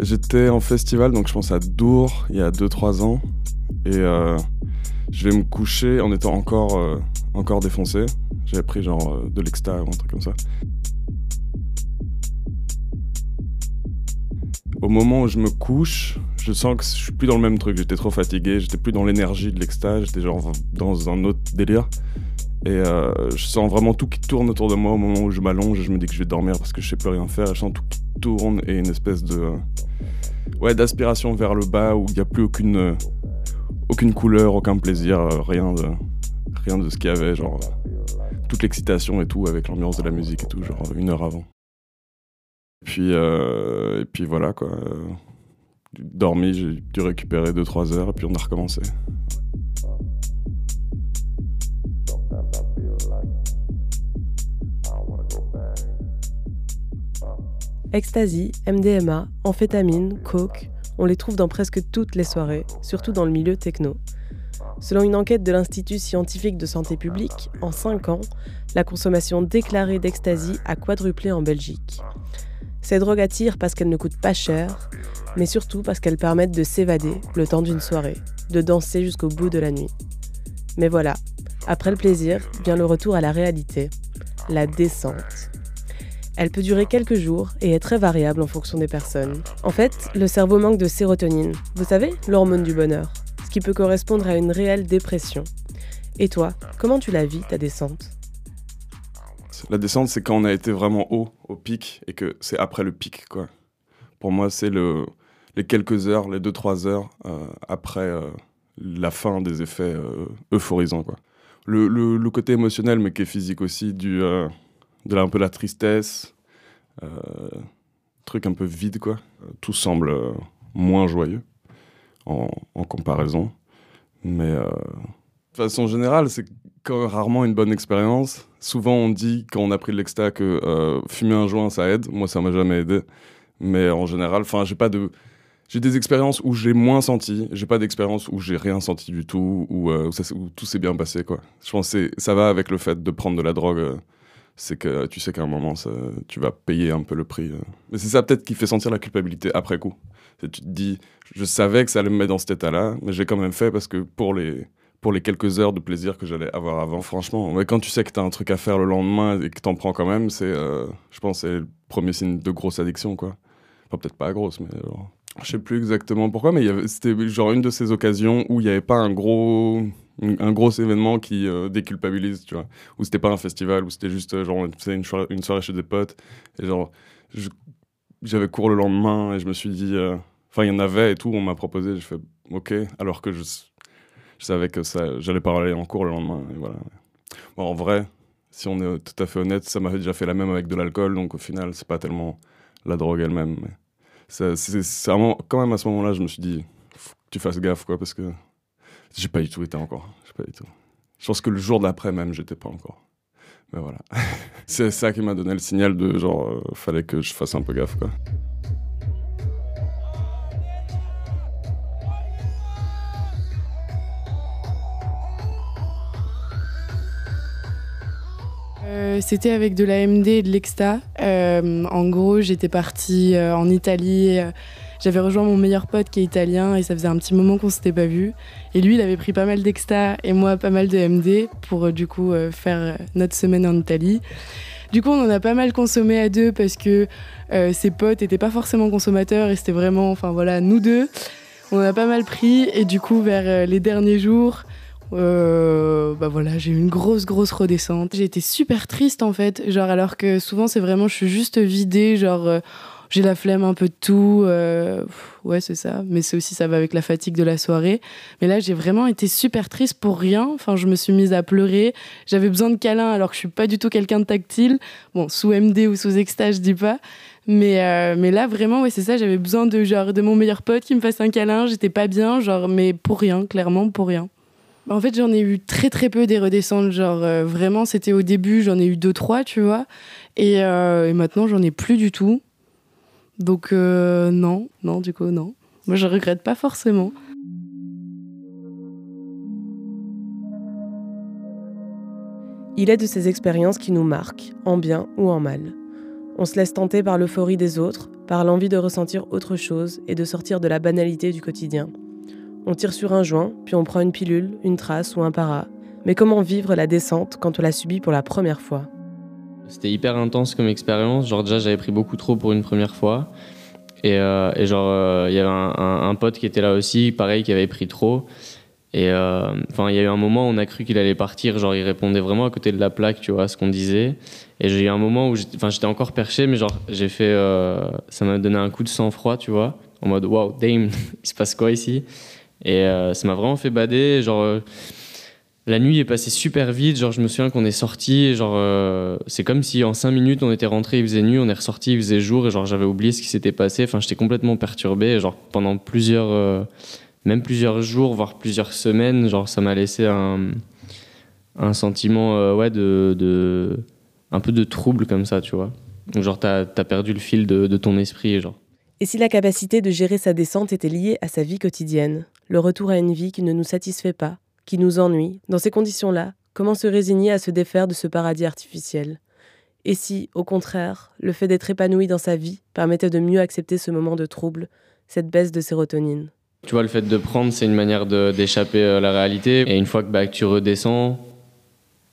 J'étais en festival, donc je pense à Dour, il y a 2-3 ans. Et euh, je vais me coucher en étant encore, euh, encore défoncé. J'avais pris genre euh, de l'exta ou un truc comme ça. Au moment où je me couche, je sens que je suis plus dans le même truc. J'étais trop fatigué, j'étais plus dans l'énergie de l'exta, j'étais genre dans un autre délire. Et euh, je sens vraiment tout qui tourne autour de moi au moment où je m'allonge et je me dis que je vais dormir parce que je sais plus rien faire. Je sens tout qui tourne et une espèce de ouais d'aspiration vers le bas où il n'y a plus aucune aucune couleur, aucun plaisir, rien de rien de ce qu'il y avait, genre toute l'excitation et tout avec l'ambiance de la musique et tout, genre une heure avant. Puis euh, et puis voilà quoi. Dormi, j'ai dû récupérer 2-3 heures et puis on a recommencé. Ecstasy, MDMA, amphétamine, coke, on les trouve dans presque toutes les soirées, surtout dans le milieu techno. Selon une enquête de l'Institut scientifique de santé publique, en 5 ans, la consommation déclarée d'ecstasy a quadruplé en Belgique. Ces drogues attirent parce qu'elles ne coûtent pas cher, mais surtout parce qu'elles permettent de s'évader le temps d'une soirée, de danser jusqu'au bout de la nuit. Mais voilà, après le plaisir vient le retour à la réalité, la descente. Elle peut durer quelques jours et est très variable en fonction des personnes. En fait, le cerveau manque de sérotonine, vous savez, l'hormone du bonheur, ce qui peut correspondre à une réelle dépression. Et toi, comment tu la vis, ta descente? La descente, c'est quand on a été vraiment haut, au pic, et que c'est après le pic, quoi. Pour moi, c'est le, les quelques heures, les 2-3 heures euh, après euh, la fin des effets euh, euphorisants, quoi. Le, le, le, côté émotionnel, mais qui est physique aussi, du de là un peu la tristesse, euh, truc un peu vide quoi. Tout semble euh, moins joyeux en, en comparaison, mais euh, de façon générale, c'est rarement une bonne expérience. Souvent, on dit quand on a pris de l'exta que fumer un joint ça aide. Moi, ça m'a jamais aidé, mais en général, enfin, j'ai pas de j'ai des expériences où j'ai moins senti, j'ai pas d'expérience où j'ai rien senti du tout, où, où tout s'est bien passé. Quoi. Je pense que ça va avec le fait de prendre de la drogue. Euh, c'est que tu sais qu'à un moment, ça, tu vas payer un peu le prix. Euh. Mais c'est ça peut-être qui fait sentir la culpabilité après coup. Tu te dis, je savais que ça allait me mettre dans cet état-là, mais j'ai quand même fait parce que pour les, pour les quelques heures de plaisir que j'allais avoir avant, franchement, mais quand tu sais que tu as un truc à faire le lendemain et que t'en prends quand même, c'est, euh, je pense, c'est le premier signe de grosse addiction, quoi. Enfin, peut-être pas grosse, mais genre, je sais plus exactement pourquoi, mais c'était genre une de ces occasions où il n'y avait pas un gros, un gros événement qui euh, déculpabilise, tu vois. Où c'était pas un festival, où c'était juste genre une soirée, une soirée chez des potes. Et genre, j'avais cours le lendemain et je me suis dit, euh, enfin, il y en avait et tout, on m'a proposé, j'ai fait ok, alors que je, je savais que ça, j'allais pas aller en cours le lendemain. Et voilà. Bon, en vrai, si on est tout à fait honnête, ça m'avait déjà fait la même avec de l'alcool, donc au final, c'est pas tellement la drogue elle-même. Mais c'est quand même à ce moment-là, je me suis dit, tu fasses gaffe, quoi, parce que j'ai pas du tout été encore. Pas du tout. Je pense que le jour d'après même, j'étais pas encore. Mais voilà. c'est ça qui m'a donné le signal de genre, euh, fallait que je fasse un peu gaffe, quoi. Euh, c'était avec de la MD et de l'Exta. Euh, en gros, j'étais partie euh, en Italie. J'avais rejoint mon meilleur pote qui est italien et ça faisait un petit moment qu'on s'était pas vu. Et lui, il avait pris pas mal d'Exta et moi pas mal de MD pour du coup faire notre semaine en Italie. Du coup, on en a pas mal consommé à deux parce que ses potes étaient pas forcément consommateurs et c'était vraiment, enfin voilà, nous deux. On en a pas mal pris et du coup, vers les derniers jours, euh, bah voilà, j'ai eu une grosse, grosse redescente. J'ai été super triste en fait, genre alors que souvent c'est vraiment, je suis juste vidée, genre euh, j'ai la flemme un peu de tout. Euh, ouais, c'est ça. Mais c'est aussi, ça va avec la fatigue de la soirée. Mais là, j'ai vraiment été super triste pour rien. Enfin, je me suis mise à pleurer. J'avais besoin de câlins alors que je suis pas du tout quelqu'un de tactile. Bon, sous MD ou sous extase, je dis pas. Mais, euh, mais là, vraiment, ouais, c'est ça. J'avais besoin de, genre, de mon meilleur pote qui me fasse un câlin. J'étais pas bien, genre, mais pour rien, clairement, pour rien. En fait, j'en ai eu très très peu des redescentes. Genre, euh, vraiment, c'était au début, j'en ai eu deux, trois, tu vois. Et, euh, maintenant, j'en ai plus du tout. Donc, euh, non, non, du coup, non. Moi, je regrette pas forcément. Il est de ces expériences qui nous marquent, en bien ou en mal. On se laisse tenter par l'euphorie des autres, par l'envie de ressentir autre chose et de sortir de la banalité du quotidien. On tire sur un joint, puis on prend une pilule, une trace ou un para. Mais comment vivre la descente quand on l'a subie pour la première fois? C'était hyper intense comme expérience. Genre déjà j'avais pris beaucoup trop pour une première fois. Et, euh, genre euh, il y avait un, pote qui était là aussi, pareil, qui avait pris trop. Et euh, enfin, il y a eu un moment où on a cru qu'il allait partir. Genre, il répondait vraiment à côté de la plaque, tu vois, à ce qu'on disait. Et j'ai eu un moment où j'étais encore perché, mais genre, j'ai fait. Ça m'a donné un coup de sang-froid, tu vois, en mode waouh, damn, il se passe quoi ici? Et euh, ça m'a vraiment fait bader. Genre, la nuit est passée super vite. Genre, je me souviens qu'on est sorti. Genre, c'est comme si en 5 minutes on était rentré, il faisait nuit, on est ressorti, il faisait jour. Et genre, j'avais oublié ce qui s'était passé. Enfin, j'étais complètement perturbé. genre, pendant plusieurs même plusieurs jours, voire plusieurs semaines, genre ça m'a laissé un, un sentiment euh, ouais, de, de, un peu de trouble comme ça, tu vois. Genre, t'as as perdu le fil de, de ton esprit, genre. Et si la capacité de gérer sa descente était liée à sa vie quotidienne, le retour à une vie qui ne nous satisfait pas, qui nous ennuie, dans ces conditions-là, comment se résigner à se défaire de ce paradis artificiel? Et si, au contraire, le fait d'être épanoui dans sa vie permettait de mieux accepter ce moment de trouble, cette baisse de sérotonine? Tu vois, le fait de prendre, c'est une manière d'échapper à la réalité. Et une fois que, bah, tu redescends,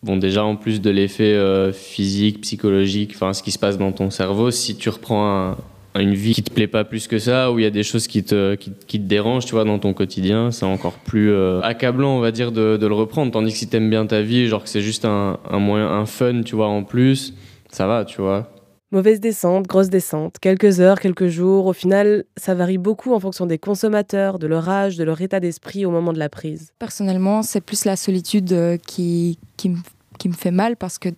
bon, déjà, en plus de l'effet euh, physique, psychologique, enfin, ce qui se passe dans ton cerveau, si tu reprends une vie qui te plaît pas plus que ça, où il y a des choses qui te, qui, te dérangent, tu vois, dans ton quotidien, c'est encore plus euh, accablant, on va dire, de, le reprendre. Tandis que si t'aimes bien ta vie, genre que c'est juste un, un moyen, un fun, tu vois, en plus, ça va, tu vois. Mauvaise descente, grosse descente, quelques heures, quelques jours, au final, ça varie beaucoup en fonction des consommateurs, de leur âge, de leur état d'esprit au moment de la prise. Personnellement, c'est plus la solitude euh, qui, qui, me fait mal parce que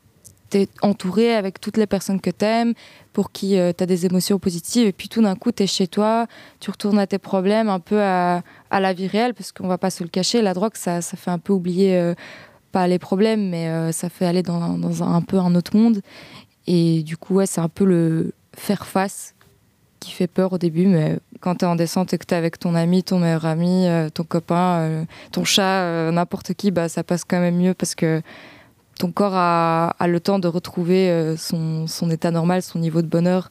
tu es entouré avec toutes les personnes que tu aimes, pour qui euh, tu as des émotions positives, et puis tout d'un coup, tu es chez toi, tu retournes à tes problèmes, un peu à, la vie réelle, parce qu'on va pas se le cacher, la drogue, ça, ça fait un peu oublier, euh, pas les problèmes, mais ça fait aller dans, dans un, un, peu un autre monde. Et du coup, ouais, c'est un peu le faire face qui fait peur au début, mais quand tu es en descente et que tu es avec ton ami, ton meilleur ami, euh, ton copain, euh, ton chat, euh, n'importe qui, bah, ça passe quand même mieux parce que ton corps a, a le temps de retrouver son, son, état normal, son niveau de bonheur,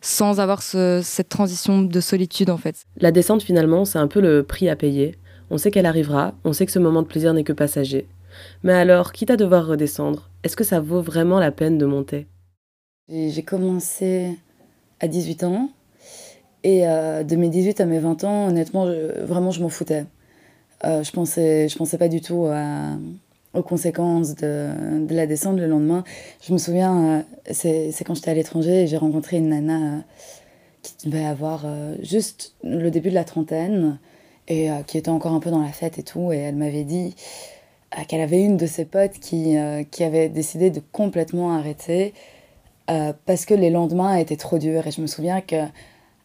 sans avoir ce, cette transition de solitude en fait. La descente finalement, c'est un peu le prix à payer. On sait qu'elle arrivera, on sait que ce moment de plaisir n'est que passager. Mais alors, quitte à devoir redescendre, est-ce que ça vaut vraiment la peine de monter? J'ai commencé à 18 ans. Et euh, de mes 18 à mes 20 ans, honnêtement, vraiment, je m'en foutais. Euh, je pensais, je pensais pas du tout aux conséquences de, la descente le lendemain. Je me souviens, euh, c'est quand j'étais à l'étranger et j'ai rencontré une nana qui devait avoir juste le début de la trentaine et qui était encore un peu dans la fête et tout. Et elle m'avait dit qu'elle avait une de ses potes qui, qui avait décidé de complètement arrêter euh, parce que les lendemains étaient trop durs. Et je me souviens que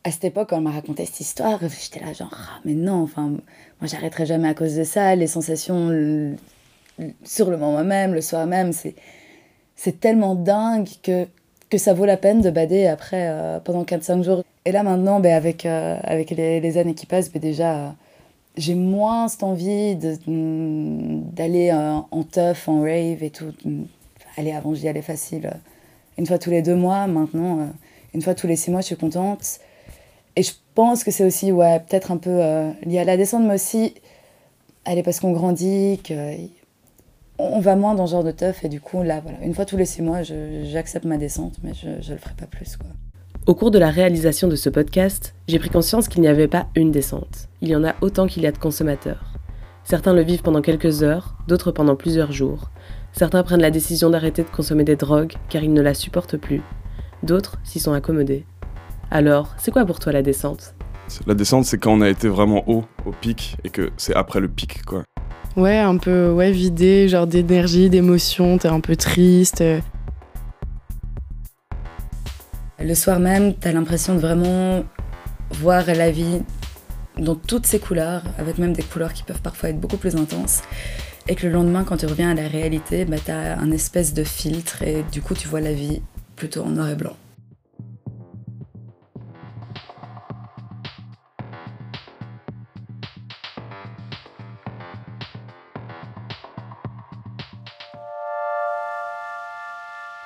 à cette époque, quand elle m'a raconté cette histoire, j'étais là genre, ah, mais non, enfin, moi j'arrêterai jamais à cause de ça. Les sensations sur le moment même, le soir même, c'est, c'est tellement dingue que, que ça vaut la peine de bader après euh, pendant 4-5 jours. Et là maintenant, ben, avec, euh, avec les, années qui passent, ben, déjà, j'ai moins cette envie de, d'aller en teuf, en rave et tout. Allez, avant j'y allais facile une fois tous les deux mois. Maintenant, euh, une fois tous les six mois, je suis contente. Et je pense que c'est aussi, ouais, peut-être un peu euh, lié à la descente, mais aussi, est parce qu'on grandit, qu'on va moins dans ce genre de teuf. Et du coup, là, voilà, une fois tous les six mois, j'accepte ma descente, mais je ne le ferai pas plus, quoi. Au cours de la réalisation de ce podcast, j'ai pris conscience qu'il n'y avait pas une descente. Il y en a autant qu'il y a de consommateurs. Certains le vivent pendant quelques heures, d'autres pendant plusieurs jours. Certains prennent la décision d'arrêter de consommer des drogues car ils ne la supportent plus. D'autres s'y sont accommodés. Alors, c'est quoi pour toi la descente? La descente, c'est quand on a été vraiment haut, au pic, et que c'est après le pic, quoi. Ouais, un peu ouais, vidé, genre d'énergie, d'émotion, t'es un peu triste. Le soir même, t'as l'impression de vraiment voir la vie dans toutes ses couleurs, avec même des couleurs qui peuvent parfois être beaucoup plus intenses. Et que le lendemain, quand tu reviens à la réalité, bah, tu as un espèce de filtre et du coup, tu vois la vie plutôt en noir et blanc.